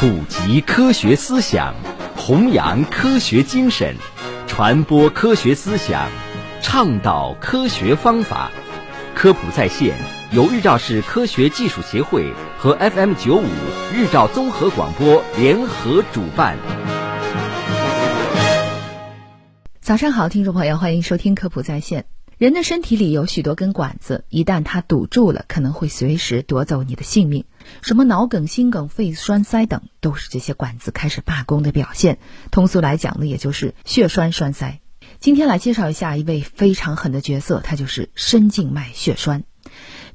普及科学思想，弘扬科学精神，传播科学思想，倡导科学方法。科普在线由日照市科学技术协会和 FM 九五日照综合广播联合主办。早上好，听众朋友，欢迎收听科普在线。人的身体里有许多根管子，一旦它堵住了，可能会随时夺走你的性命。什么脑梗、心梗、肺栓塞等，都是这些管子开始罢工的表现。通俗来讲呢，也就是血栓栓塞。今天来介绍一下一位非常狠的角色，他就是深静脉血栓。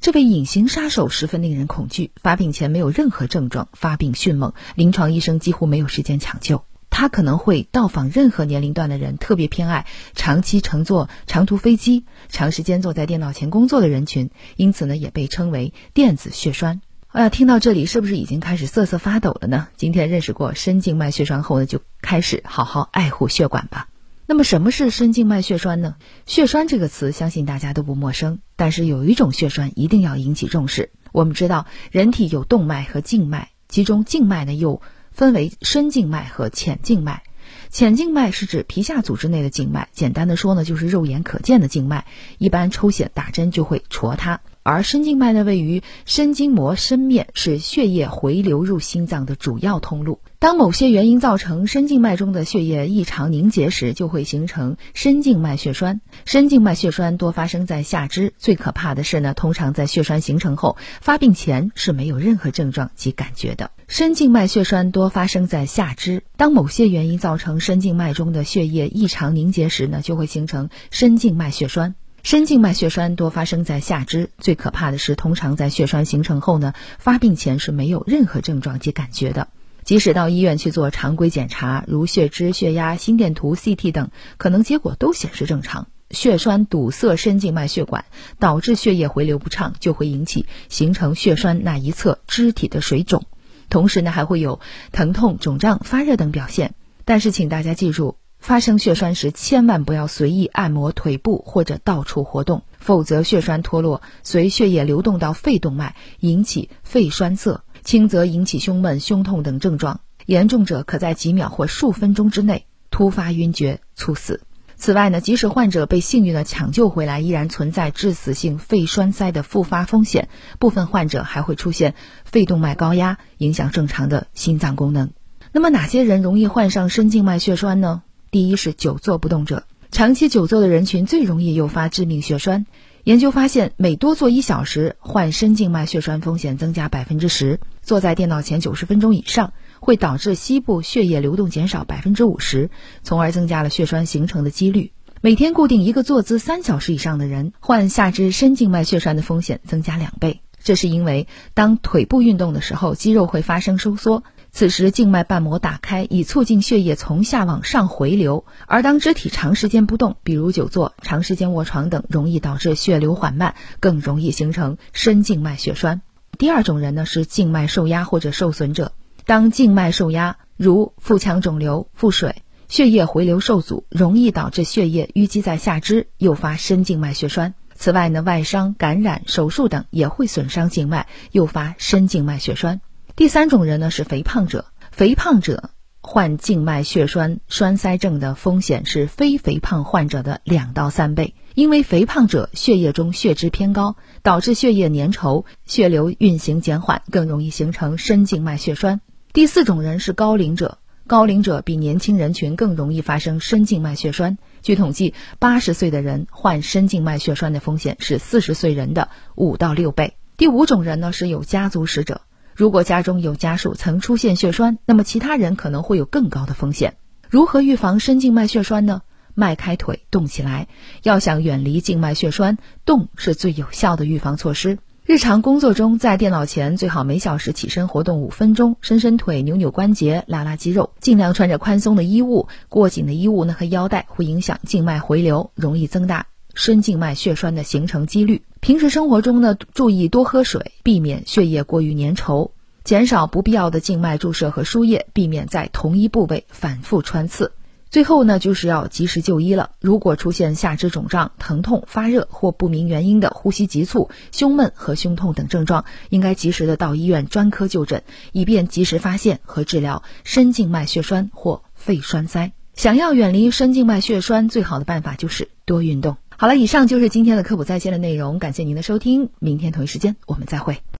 这位隐形杀手十分令人恐惧，发病前没有任何症状，发病迅猛，临床医生几乎没有时间抢救。他可能会到访任何年龄段的人，特别偏爱长期乘坐长途飞机、长时间坐在电脑前工作的人群，因此呢，也被称为电子血栓。哎呀，听到这里是不是已经开始瑟瑟发抖了呢？今天认识过深静脉血栓后呢，就开始好好爱护血管吧。那么什么是深静脉血栓呢？血栓这个词相信大家都不陌生，但是有一种血栓一定要引起重视。我们知道，人体有动脉和静脉，其中静脉呢又分为深静脉和浅静脉。浅静脉是指皮下组织内的静脉，简单的说呢，就是肉眼可见的静脉，一般抽血打针就会戳它。而深静脉呢，位于深筋膜深面，是血液回流入心脏的主要通路。当某些原因造成深静脉中的血液异常凝结时，就会形成深静脉血栓。深静脉血栓多发生在下肢，最可怕的是呢，通常在血栓形成后，发病前是没有任何症状及感觉的。深静脉血栓多发生在下肢，当某些原因造成深静脉中的血液异常凝结时呢，就会形成深静脉血栓。深静脉血栓多发生在下肢，最可怕的是，通常在血栓形成后呢，发病前是没有任何症状及感觉的。即使到医院去做常规检查，如血脂、血压、心电图、CT 等，可能结果都显示正常。血栓堵塞深静脉血管，导致血液回流不畅，就会引起形成血栓那一侧肢体的水肿，同时呢，还会有疼痛、肿胀、发热等表现。但是，请大家记住。发生血栓时，千万不要随意按摩腿部或者到处活动，否则血栓脱落随血液流动到肺动脉，引起肺栓塞，轻则引起胸闷、胸痛等症状，严重者可在几秒或数分钟之内突发晕厥猝死。此外呢，即使患者被幸运的抢救回来，依然存在致死性肺栓塞的复发风险，部分患者还会出现肺动脉高压，影响正常的心脏功能。那么，哪些人容易患上深静脉血栓呢？第一是久坐不动者，长期久坐的人群最容易诱发致命血栓。研究发现，每多坐一小时，患深静脉血栓风险增加百分之十。坐在电脑前九十分钟以上，会导致膝部血液流动减少百分之五十，从而增加了血栓形成的几率。每天固定一个坐姿三小时以上的人，患下肢深静脉血栓的风险增加两倍。这是因为，当腿部运动的时候，肌肉会发生收缩。此时静脉瓣膜打开，以促进血液从下往上回流。而当肢体长时间不动，比如久坐、长时间卧床等，容易导致血流缓慢，更容易形成深静脉血栓。第二种人呢是静脉受压或者受损者。当静脉受压，如腹腔肿瘤、腹水，血液回流受阻，容易导致血液淤积在下肢，诱发深静脉血栓。此外呢，外伤、感染、手术等也会损伤静脉，诱发深静脉血栓。第三种人呢是肥胖者，肥胖者患静脉血栓栓塞症的风险是非肥胖患者的两到三倍，因为肥胖者血液中血脂偏高，导致血液粘稠，血流运行减缓，更容易形成深静脉血栓。第四种人是高龄者，高龄者比年轻人群更容易发生深静脉血栓。据统计，八十岁的人患深静脉血栓的风险是四十岁人的五到六倍。第五种人呢是有家族史者。如果家中有家属曾出现血栓，那么其他人可能会有更高的风险。如何预防深静脉血栓呢？迈开腿，动起来。要想远离静脉血栓，动是最有效的预防措施。日常工作中，在电脑前最好每小时起身活动五分钟，伸伸腿，扭扭关节，拉拉肌肉。尽量穿着宽松的衣物，过紧的衣物呢和腰带会影响静脉回流，容易增大深静脉血栓的形成几率。平时生活中呢，注意多喝水，避免血液过于粘稠，减少不必要的静脉注射和输液，避免在同一部位反复穿刺。最后呢，就是要及时就医了。如果出现下肢肿胀、疼痛、发热或不明原因的呼吸急促、胸闷和胸痛等症状，应该及时的到医院专科就诊，以便及时发现和治疗深静脉血栓或肺栓塞。想要远离深静脉血栓，最好的办法就是多运动。好了，以上就是今天的科普在线的内容，感谢您的收听，明天同一时间我们再会。